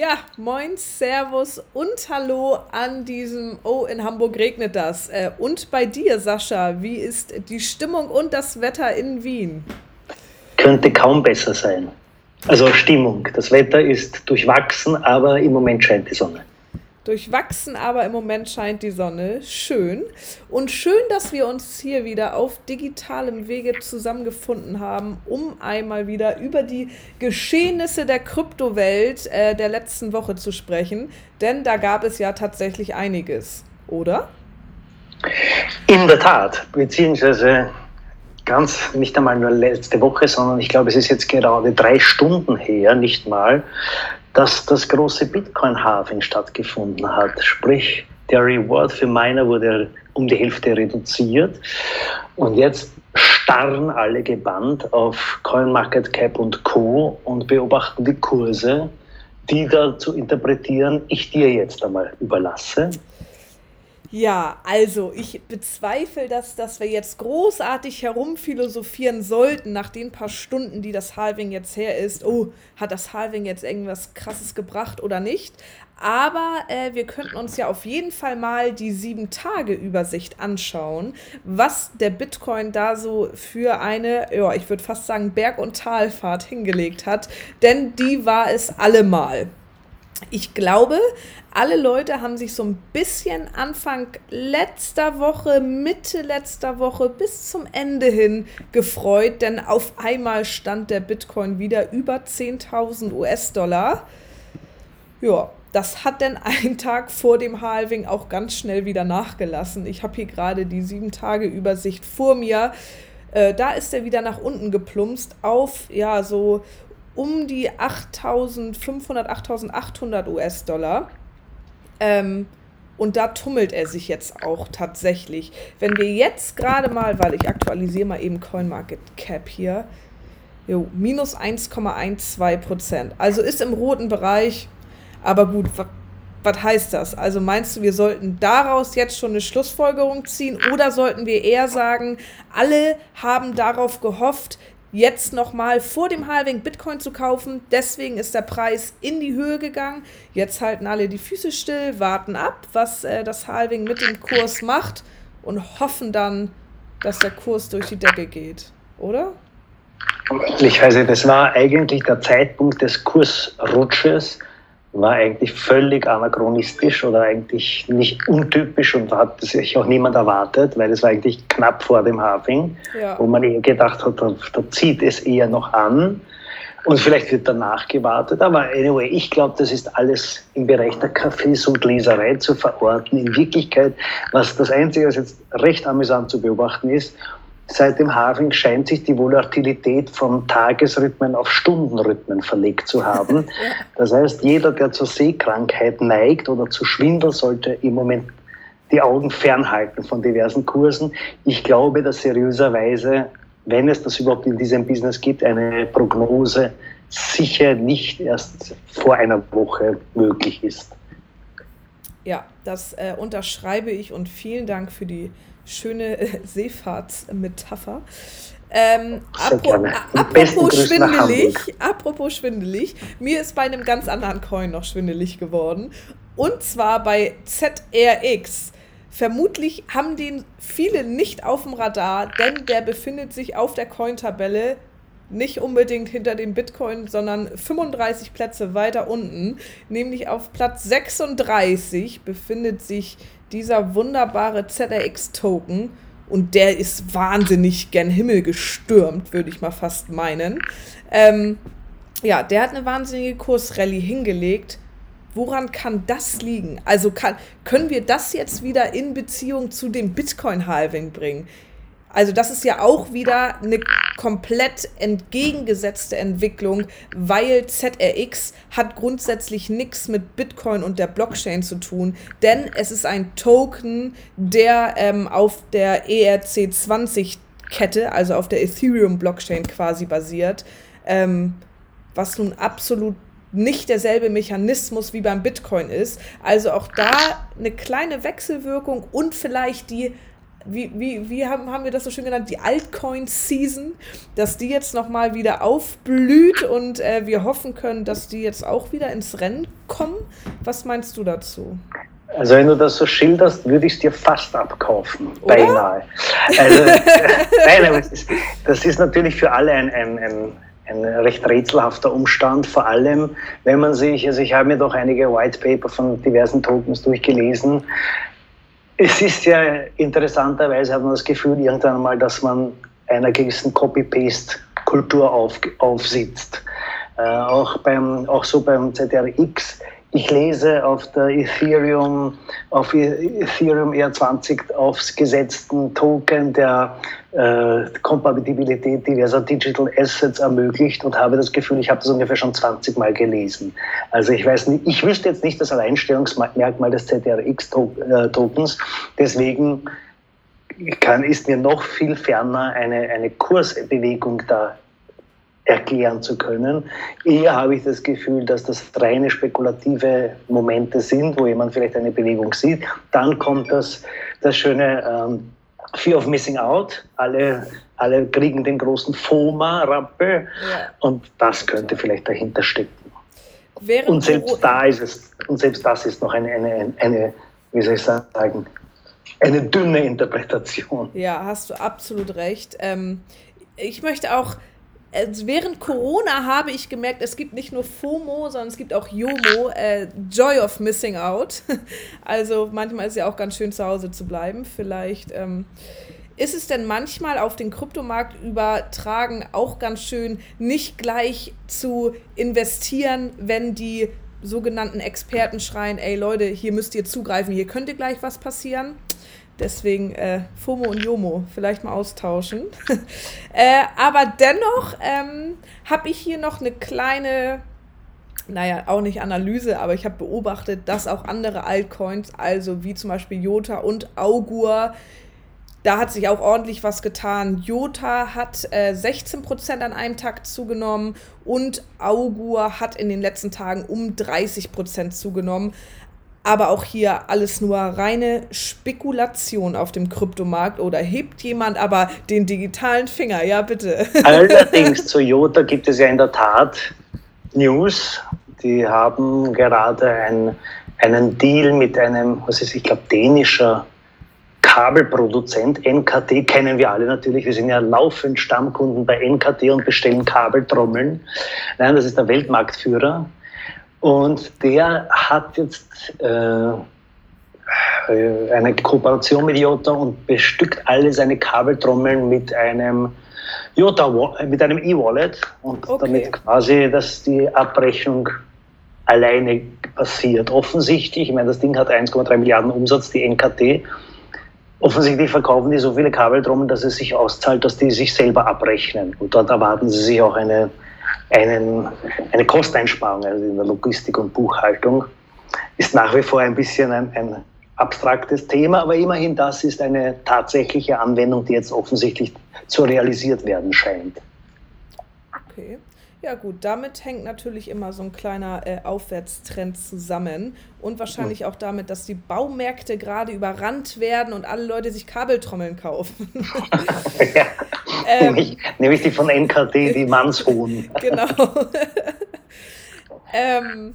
Ja, moin, Servus und Hallo an diesem, oh, in Hamburg regnet das. Äh, und bei dir, Sascha, wie ist die Stimmung und das Wetter in Wien? Könnte kaum besser sein. Also Stimmung. Das Wetter ist durchwachsen, aber im Moment scheint die Sonne. Durchwachsen, aber im Moment scheint die Sonne. Schön. Und schön, dass wir uns hier wieder auf digitalem Wege zusammengefunden haben, um einmal wieder über die Geschehnisse der Kryptowelt äh, der letzten Woche zu sprechen. Denn da gab es ja tatsächlich einiges, oder? In der Tat, beziehungsweise ganz nicht einmal nur letzte Woche, sondern ich glaube, es ist jetzt gerade drei Stunden her, nicht mal, dass das große Bitcoin-Halving stattgefunden hat. Sprich, der Reward für Miner wurde um die Hälfte reduziert. Und jetzt starren alle gebannt auf CoinMarketCap und Co. und beobachten die Kurse, die da zu interpretieren ich dir jetzt einmal überlasse. Ja, also ich bezweifle, dass, dass wir jetzt großartig herumphilosophieren sollten nach den paar Stunden, die das Halving jetzt her ist. Oh, hat das Halving jetzt irgendwas Krasses gebracht oder nicht? Aber äh, wir könnten uns ja auf jeden Fall mal die sieben Tage Übersicht anschauen, was der Bitcoin da so für eine, ja, ich würde fast sagen Berg- und Talfahrt hingelegt hat, denn die war es allemal. Ich glaube, alle Leute haben sich so ein bisschen Anfang letzter Woche, Mitte letzter Woche bis zum Ende hin gefreut, denn auf einmal stand der Bitcoin wieder über 10.000 US-Dollar. Ja, das hat dann einen Tag vor dem Halving auch ganz schnell wieder nachgelassen. Ich habe hier gerade die 7-Tage-Übersicht vor mir. Äh, da ist er wieder nach unten geplumpst auf, ja, so um die 8500, 8800 US-Dollar. Ähm, und da tummelt er sich jetzt auch tatsächlich. Wenn wir jetzt gerade mal, weil ich aktualisiere mal eben CoinMarketCap hier, jo, minus 1,12 Prozent. Also ist im roten Bereich, aber gut, was heißt das? Also meinst du, wir sollten daraus jetzt schon eine Schlussfolgerung ziehen oder sollten wir eher sagen, alle haben darauf gehofft, jetzt nochmal vor dem Halving Bitcoin zu kaufen. Deswegen ist der Preis in die Höhe gegangen. Jetzt halten alle die Füße still, warten ab, was äh, das Halving mit dem Kurs macht und hoffen dann, dass der Kurs durch die Decke geht, oder? Nicht, das war eigentlich der Zeitpunkt des Kursrutsches, war eigentlich völlig anachronistisch oder eigentlich nicht untypisch und hat sich auch niemand erwartet, weil es war eigentlich knapp vor dem Halving, ja. wo man eher gedacht hat, da, da, zieht es eher noch an und vielleicht wird danach gewartet. Aber anyway, ich glaube, das ist alles im Bereich der Cafés und Leserei zu verorten. In Wirklichkeit, was das Einzige, was jetzt recht amüsant zu beobachten ist, Seit dem Halving scheint sich die Volatilität von Tagesrhythmen auf Stundenrhythmen verlegt zu haben. Das heißt, jeder, der zur Sehkrankheit neigt oder zu Schwindel, sollte im Moment die Augen fernhalten von diversen Kursen. Ich glaube, dass seriöserweise, wenn es das überhaupt in diesem Business gibt, eine Prognose sicher nicht erst vor einer Woche möglich ist. Ja, das äh, unterschreibe ich und vielen Dank für die schöne äh, Seefahrtsmetapher. Ähm, apro apropos schwindelig, apropos schwindelig, mir ist bei einem ganz anderen Coin noch schwindelig geworden. Und zwar bei ZRX. Vermutlich haben den viele nicht auf dem Radar, denn der befindet sich auf der Coin-Tabelle nicht unbedingt hinter dem Bitcoin, sondern 35 Plätze weiter unten. Nämlich auf Platz 36 befindet sich dieser wunderbare ZRX-Token. Und der ist wahnsinnig gen Himmel gestürmt, würde ich mal fast meinen. Ähm, ja, der hat eine wahnsinnige Kursrallye hingelegt. Woran kann das liegen? Also kann, können wir das jetzt wieder in Beziehung zu dem Bitcoin-Halving bringen? Also das ist ja auch wieder eine komplett entgegengesetzte Entwicklung, weil ZRX hat grundsätzlich nichts mit Bitcoin und der Blockchain zu tun, denn es ist ein Token, der ähm, auf der ERC20-Kette, also auf der Ethereum-Blockchain quasi basiert, ähm, was nun absolut nicht derselbe Mechanismus wie beim Bitcoin ist. Also auch da eine kleine Wechselwirkung und vielleicht die wie, wie, wie haben, haben wir das so schön genannt, die Altcoin-Season, dass die jetzt nochmal wieder aufblüht und äh, wir hoffen können, dass die jetzt auch wieder ins Rennen kommen. Was meinst du dazu? Also wenn du das so schilderst, würde ich es dir fast abkaufen, Oder? beinahe. Also, nein, aber ist, das ist natürlich für alle ein, ein, ein, ein, recht rätselhafter Umstand, vor allem wenn man sich, also ich habe mir doch einige White Paper von diversen Tokens durchgelesen, es ist ja interessanterweise, hat man das Gefühl irgendwann einmal, dass man einer gewissen Copy-Paste-Kultur auf, aufsitzt. Äh, auch, beim, auch so beim ZRX. Ich lese auf der Ethereum, auf e-, Ethereum R20 aufgesetzten Token der äh, Kompatibilität diverser Digital Assets ermöglicht und habe das Gefühl, ich habe das ungefähr schon 20 Mal gelesen. Also ich weiß nicht, ich wüsste jetzt nicht das Alleinstellungsmerkmal des ZRX-Tokens, äh, deswegen kann, ist mir noch viel ferner eine, eine Kursbewegung da erklären zu können. Eher habe ich das Gefühl, dass das reine spekulative Momente sind, wo jemand vielleicht eine Bewegung sieht. Dann kommt das, das schöne ähm, Fear of Missing Out. Alle, alle kriegen den großen FOMA-Rappel ja. und das könnte vielleicht dahinter stecken. Während und selbst da ist es, und selbst das ist noch eine, eine, eine, wie soll ich sagen, eine dünne Interpretation. Ja, hast du absolut recht. Ähm, ich möchte auch also während Corona habe ich gemerkt, es gibt nicht nur FOMO, sondern es gibt auch JOMO, äh, Joy of Missing Out. Also manchmal ist ja auch ganz schön zu Hause zu bleiben. Vielleicht ähm, ist es denn manchmal auf den Kryptomarkt übertragen auch ganz schön, nicht gleich zu investieren, wenn die sogenannten Experten schreien, ey Leute, hier müsst ihr zugreifen, hier könnte gleich was passieren. Deswegen äh, FOMO und JOMO vielleicht mal austauschen. äh, aber dennoch ähm, habe ich hier noch eine kleine, naja, auch nicht Analyse, aber ich habe beobachtet, dass auch andere Altcoins, also wie zum Beispiel Jota und Augur, da hat sich auch ordentlich was getan. Jota hat äh, 16% an einem Tag zugenommen und Augur hat in den letzten Tagen um 30% zugenommen aber auch hier alles nur reine Spekulation auf dem Kryptomarkt oder hebt jemand aber den digitalen Finger? Ja, bitte. Allerdings zu Jota gibt es ja in der Tat News. Die haben gerade ein, einen Deal mit einem, was ist, ich glaube, dänischer Kabelproduzent, NKT, kennen wir alle natürlich. Wir sind ja laufend Stammkunden bei NKT und bestellen Kabeltrommeln. Nein, das ist der Weltmarktführer und der hat jetzt äh, eine Kooperation mit Jota und bestückt alle seine Kabeltrommeln mit einem Jota, mit einem E-Wallet und okay. damit quasi, dass die Abrechnung alleine passiert. Offensichtlich, ich meine, das Ding hat 1,3 Milliarden Umsatz, die NKT. Offensichtlich verkaufen die so viele Kabeltrommeln, dass es sich auszahlt, dass die sich selber abrechnen. Und dort erwarten sie sich auch eine einen, eine Kosteinsparung also in der Logistik und Buchhaltung. Ist nach wie vor ein bisschen ein, ein abstraktes Thema, aber immerhin das ist eine tatsächliche Anwendung, die jetzt offensichtlich zu realisiert werden scheint. Okay. Ja gut, damit hängt natürlich immer so ein kleiner äh, Aufwärtstrend zusammen und wahrscheinlich auch damit, dass die Baumärkte gerade überrannt werden und alle Leute sich Kabeltrommeln kaufen. ja, ähm, nämlich, nämlich, die von NKT, die Mannshohen. genau. ähm,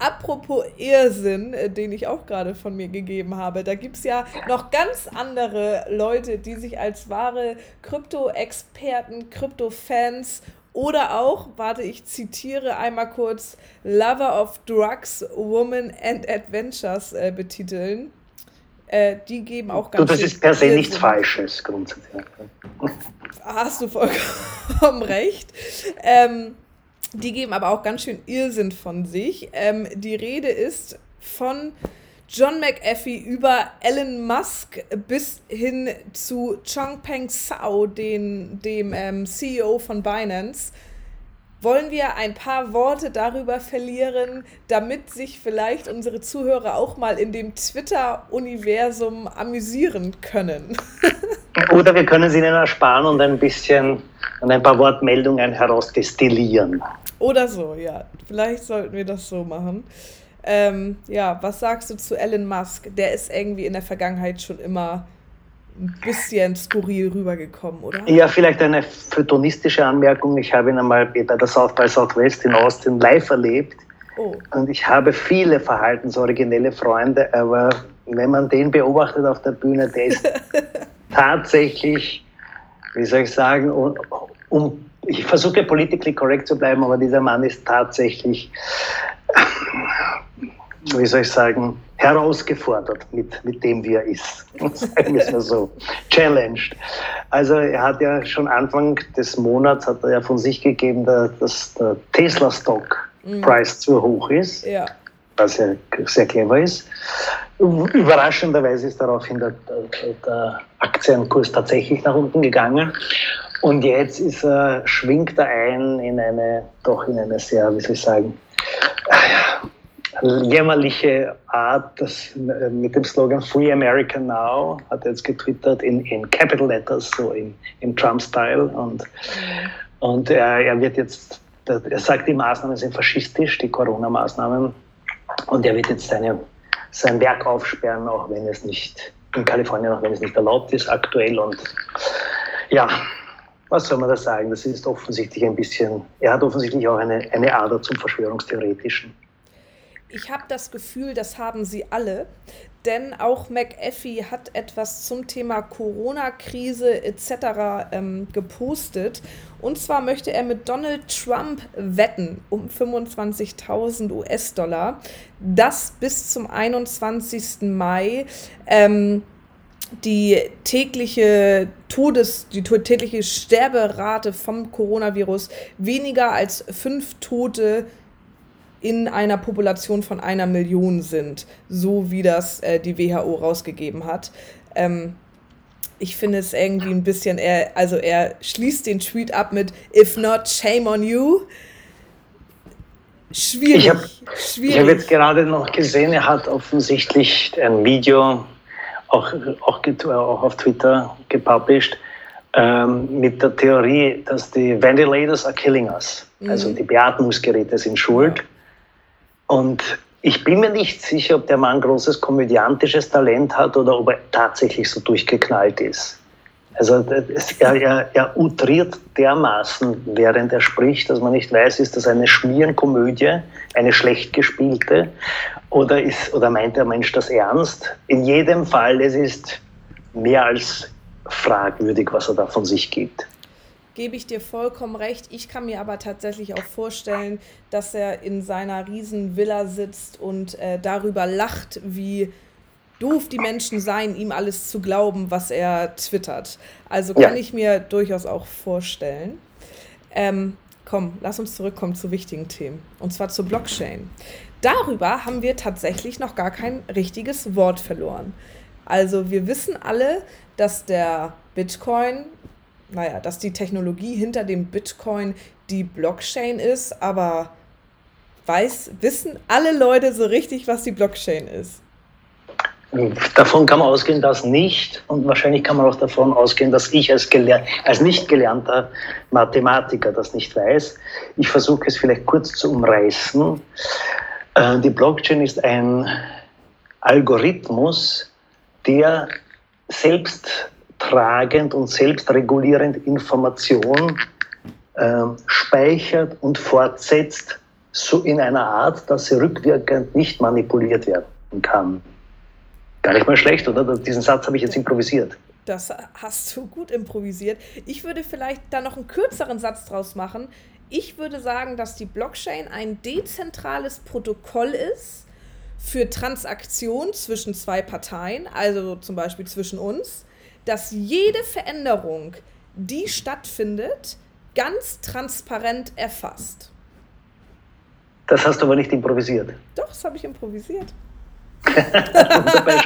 apropos Irrsinn, äh, den ich auch gerade von mir gegeben habe, da gibt es ja noch ganz andere Leute, die sich als wahre Krypto-Experten, Krypto-Fans oder auch, warte, ich zitiere einmal kurz, Lover of Drugs, Woman and Adventures äh, betiteln. Äh, die geben auch ganz. Du, das ist per se nichts Falsches grundsätzlich. Hast du vollkommen recht. Ähm, die geben aber auch ganz schön Irrsinn von sich. Ähm, die Rede ist von John McAfee über Elon Musk bis hin zu Chongpeng Zhao, den, dem ähm, CEO von Binance. Wollen wir ein paar Worte darüber verlieren, damit sich vielleicht unsere Zuhörer auch mal in dem Twitter-Universum amüsieren können? Oder wir können sie ihnen ersparen und ein bisschen und ein paar Wortmeldungen herausdestillieren. Oder so, ja. Vielleicht sollten wir das so machen. Ähm, ja, was sagst du zu Elon Musk? Der ist irgendwie in der Vergangenheit schon immer ein bisschen skurril rübergekommen, oder? Ja, vielleicht eine photonistische Anmerkung. Ich habe ihn einmal bei der South by Southwest in Austin live erlebt. Oh. Und ich habe viele verhaltensoriginelle Freunde, aber wenn man den beobachtet auf der Bühne, der ist tatsächlich, wie soll ich sagen, um, um ich versuche politically correct zu bleiben, aber dieser Mann ist tatsächlich, wie soll ich sagen, herausgefordert mit, mit dem, wie er ist. Sagen wir es mal so. Challenged. Also er hat ja schon Anfang des Monats hat er ja von sich gegeben, dass der Tesla-Stock-Preis mhm. zu hoch ist. Ja. Was ja sehr clever ist. Überraschenderweise ist daraufhin der, der, Aktienkurs tatsächlich nach unten gegangen. Und jetzt ist er, schwingt er ein in eine, doch in eine sehr, wie soll ich sagen, jämmerliche Art, das, mit dem Slogan Free America Now, hat er jetzt getwittert in, in Capital Letters, so in, in Trump-Style. Und, und er, er wird jetzt, er sagt, die Maßnahmen sind faschistisch, die Corona-Maßnahmen. Und er wird jetzt seine, sein Werk aufsperren, auch wenn es nicht in Kalifornien, auch wenn es nicht erlaubt ist aktuell. Und ja, was soll man da sagen? Das ist offensichtlich ein bisschen, er hat offensichtlich auch eine, eine Ader zum Verschwörungstheoretischen. Ich habe das Gefühl, das haben sie alle, denn auch McAfee hat etwas zum Thema Corona-Krise etc. Ähm, gepostet. Und zwar möchte er mit Donald Trump wetten um 25.000 US-Dollar, dass bis zum 21. Mai ähm, die tägliche Todes, die tägliche Sterberate vom Coronavirus weniger als fünf Tote in einer Population von einer Million sind, so wie das äh, die WHO rausgegeben hat. Ähm, ich finde es irgendwie ein bisschen, er, also er schließt den Tweet ab mit If not, shame on you. Schwierig. Ich habe hab jetzt gerade noch gesehen, er hat offensichtlich ein Video auch, auch, auch auf Twitter gepublished, ähm, mit der Theorie, dass die Ventilators are killing us. Mhm. Also die Beatmungsgeräte sind schuld. Und ich bin mir nicht sicher, ob der Mann großes komödiantisches Talent hat oder ob er tatsächlich so durchgeknallt ist. Also er, er, er utriert dermaßen, während er spricht, dass man nicht weiß, ist das eine Schmierenkomödie, eine schlecht gespielte, oder, ist, oder meint der Mensch das ernst? In jedem Fall, es ist mehr als fragwürdig, was er da von sich gibt. Gebe ich dir vollkommen recht. Ich kann mir aber tatsächlich auch vorstellen, dass er in seiner riesen Villa sitzt und äh, darüber lacht, wie doof die Menschen seien, ihm alles zu glauben, was er twittert. Also kann ja. ich mir durchaus auch vorstellen. Ähm, komm, lass uns zurückkommen zu wichtigen Themen. Und zwar zur Blockchain. Darüber haben wir tatsächlich noch gar kein richtiges Wort verloren. Also wir wissen alle, dass der Bitcoin, naja, dass die Technologie hinter dem Bitcoin die Blockchain ist, aber weiß, wissen alle Leute so richtig, was die Blockchain ist? Davon kann man ausgehen, dass nicht. Und wahrscheinlich kann man auch davon ausgehen, dass ich als, als nicht gelernter Mathematiker das nicht weiß. Ich versuche es vielleicht kurz zu umreißen. Äh, die Blockchain ist ein Algorithmus, der selbsttragend und selbstregulierend Information äh, speichert und fortsetzt, so in einer Art, dass sie rückwirkend nicht manipuliert werden kann. Gar nicht mal schlecht, oder? Diesen Satz habe ich jetzt improvisiert. Das hast du gut improvisiert. Ich würde vielleicht da noch einen kürzeren Satz draus machen. Ich würde sagen, dass die Blockchain ein dezentrales Protokoll ist für Transaktionen zwischen zwei Parteien, also zum Beispiel zwischen uns, dass jede Veränderung, die stattfindet, ganz transparent erfasst. Das hast du aber nicht improvisiert. Doch, das habe ich improvisiert dabei,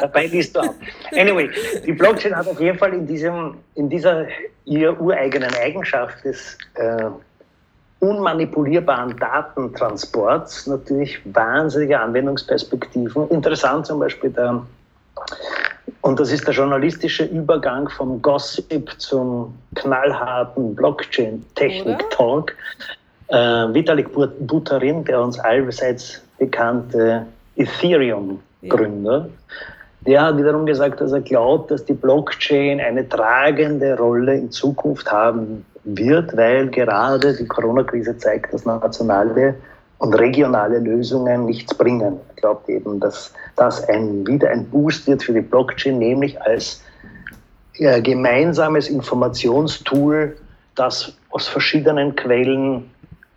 dabei liest du ab. Anyway, die Blockchain hat auf jeden Fall in, diesem, in dieser ihr ureigenen Eigenschaft des äh, unmanipulierbaren Datentransports natürlich wahnsinnige Anwendungsperspektiven. Interessant zum Beispiel der, und das ist der journalistische Übergang vom Gossip zum knallharten Blockchain-Technik-Talk. Äh, Vitalik Buterin, der uns allseits bekannte Ethereum-Gründer, Der hat wiederum gesagt, dass er glaubt, dass die Blockchain eine tragende Rolle in Zukunft haben wird, weil gerade die Corona-Krise zeigt, dass nationale und regionale Lösungen nichts bringen. Er glaubt eben, dass das ein, wieder ein Boost wird für die Blockchain, nämlich als äh, gemeinsames Informationstool, das aus verschiedenen Quellen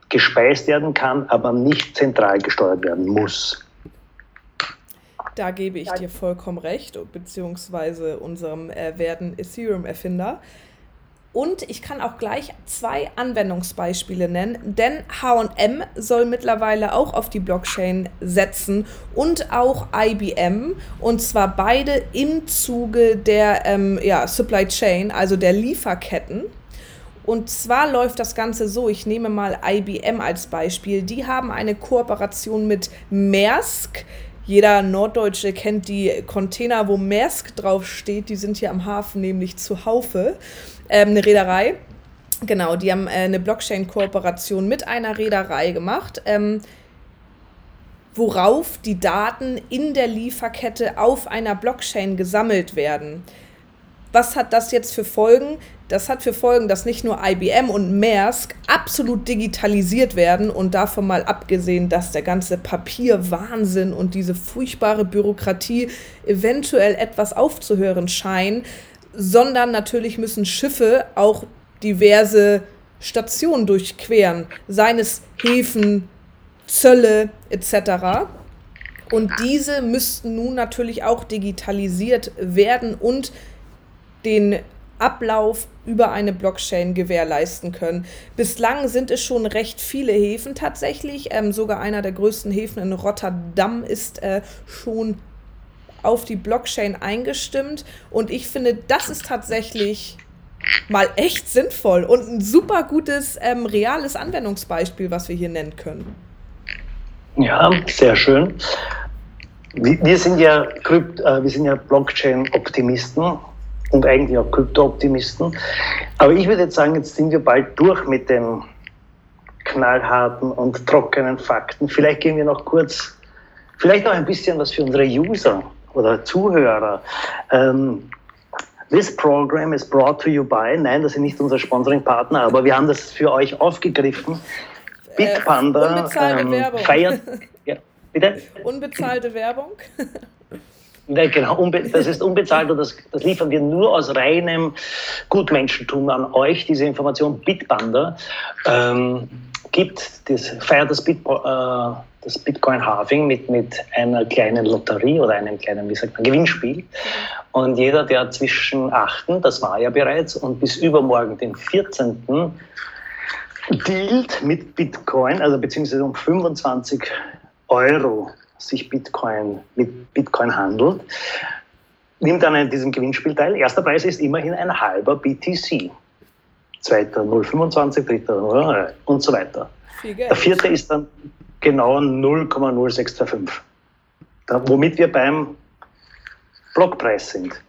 gespeist werden kann, aber nicht zentral gesteuert werden muss. Da gebe ich dir vollkommen recht, beziehungsweise unserem äh, werten Ethereum-Erfinder. Und ich kann auch gleich zwei Anwendungsbeispiele nennen, denn HM soll mittlerweile auch auf die Blockchain setzen und auch IBM. Und zwar beide im Zuge der ähm, ja, Supply Chain, also der Lieferketten. Und zwar läuft das Ganze so, ich nehme mal IBM als Beispiel. Die haben eine Kooperation mit Maersk. Jeder Norddeutsche kennt die Container, wo Maersk draufsteht. Die sind hier am Hafen nämlich zu Haufe. Ähm, eine Reederei. Genau, die haben äh, eine Blockchain-Kooperation mit einer Reederei gemacht. Ähm, worauf die Daten in der Lieferkette auf einer Blockchain gesammelt werden. Was hat das jetzt für Folgen? Das hat für Folgen, dass nicht nur IBM und Maersk absolut digitalisiert werden und davon mal abgesehen, dass der ganze Papierwahnsinn und diese furchtbare Bürokratie eventuell etwas aufzuhören scheinen, sondern natürlich müssen Schiffe auch diverse Stationen durchqueren, seien es Häfen, Zölle etc. Und diese müssten nun natürlich auch digitalisiert werden und den Ablauf über eine Blockchain gewährleisten können. Bislang sind es schon recht viele Häfen tatsächlich. Ähm, sogar einer der größten Häfen in Rotterdam ist äh, schon auf die Blockchain eingestimmt. Und ich finde, das ist tatsächlich mal echt sinnvoll und ein super gutes, ähm, reales Anwendungsbeispiel, was wir hier nennen können. Ja, sehr schön. Wir sind ja, Krypt, äh, wir sind ja Blockchain-Optimisten und eigentlich auch Krypto-Optimisten. Aber ich würde jetzt sagen, jetzt sind wir bald durch mit den knallharten und trockenen Fakten. Vielleicht gehen wir noch kurz, vielleicht noch ein bisschen was für unsere User oder Zuhörer. Ähm, This program is brought to you by, nein, das sind nicht unser Sponsoring-Partner, aber wir haben das für euch aufgegriffen. Bitpanda äh, ähm, feiert. Ja, bitte? Unbezahlte Werbung. Ja, genau, das ist unbezahlt und das, das, liefern wir nur aus reinem Gutmenschentum an euch, diese Information. Bitbanda ähm, gibt, das, feiert das, Bit, äh, das Bitcoin-Halving mit, mit einer kleinen Lotterie oder einem kleinen, wie sagt man, Gewinnspiel. Und jeder, der zwischen 8., das war ja bereits, und bis übermorgen, den 14., dealt mit Bitcoin, also beziehungsweise um 25 Euro sich Bitcoin mit Bitcoin handelt, nimmt dann an diesem Gewinnspiel teil. Erster Preis ist immerhin ein halber BTC. Zweiter 0,25, dritter und so weiter. Der vierte ist dann genau 0,0625. Womit wir beim Blockpreis sind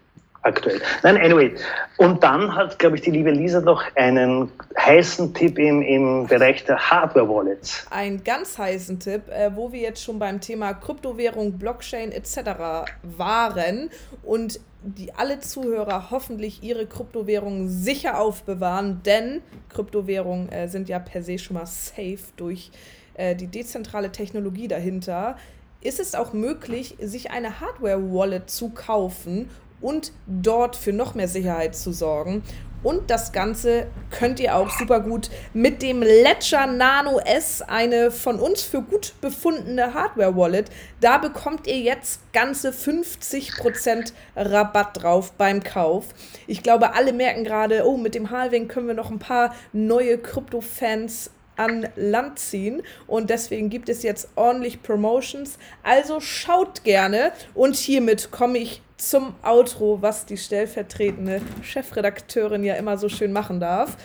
aktuell. Nein, anyway. Und dann hat, glaube ich, die liebe Lisa noch einen heißen Tipp im, im Bereich der Hardware-Wallets. Einen ganz heißen Tipp, äh, wo wir jetzt schon beim Thema Kryptowährung, Blockchain etc. waren und die alle Zuhörer hoffentlich ihre Kryptowährungen sicher aufbewahren, denn Kryptowährungen äh, sind ja per se schon mal safe durch äh, die dezentrale Technologie dahinter ist es auch möglich, sich eine Hardware-Wallet zu kaufen und dort für noch mehr Sicherheit zu sorgen. Und das Ganze könnt ihr auch super gut mit dem Ledger Nano S, eine von uns für gut befundene Hardware-Wallet. Da bekommt ihr jetzt ganze 50% Rabatt drauf beim Kauf. Ich glaube, alle merken gerade, oh, mit dem Halving können wir noch ein paar neue Krypto-Fans an Land ziehen und deswegen gibt es jetzt ordentlich Promotions. Also schaut gerne und hiermit komme ich zum Outro, was die stellvertretende Chefredakteurin ja immer so schön machen darf.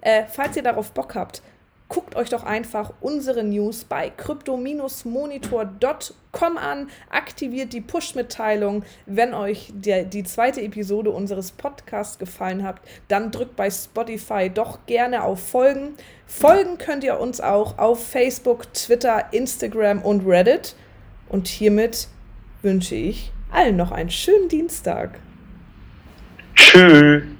Äh, falls ihr darauf Bock habt, guckt euch doch einfach unsere News bei crypto-monitor.com an, aktiviert die Push-Mitteilung. Wenn euch der, die zweite Episode unseres Podcasts gefallen hat, dann drückt bei Spotify doch gerne auf Folgen. Folgen könnt ihr uns auch auf Facebook, Twitter, Instagram und Reddit. Und hiermit wünsche ich allen noch einen schönen Dienstag. Tschüss.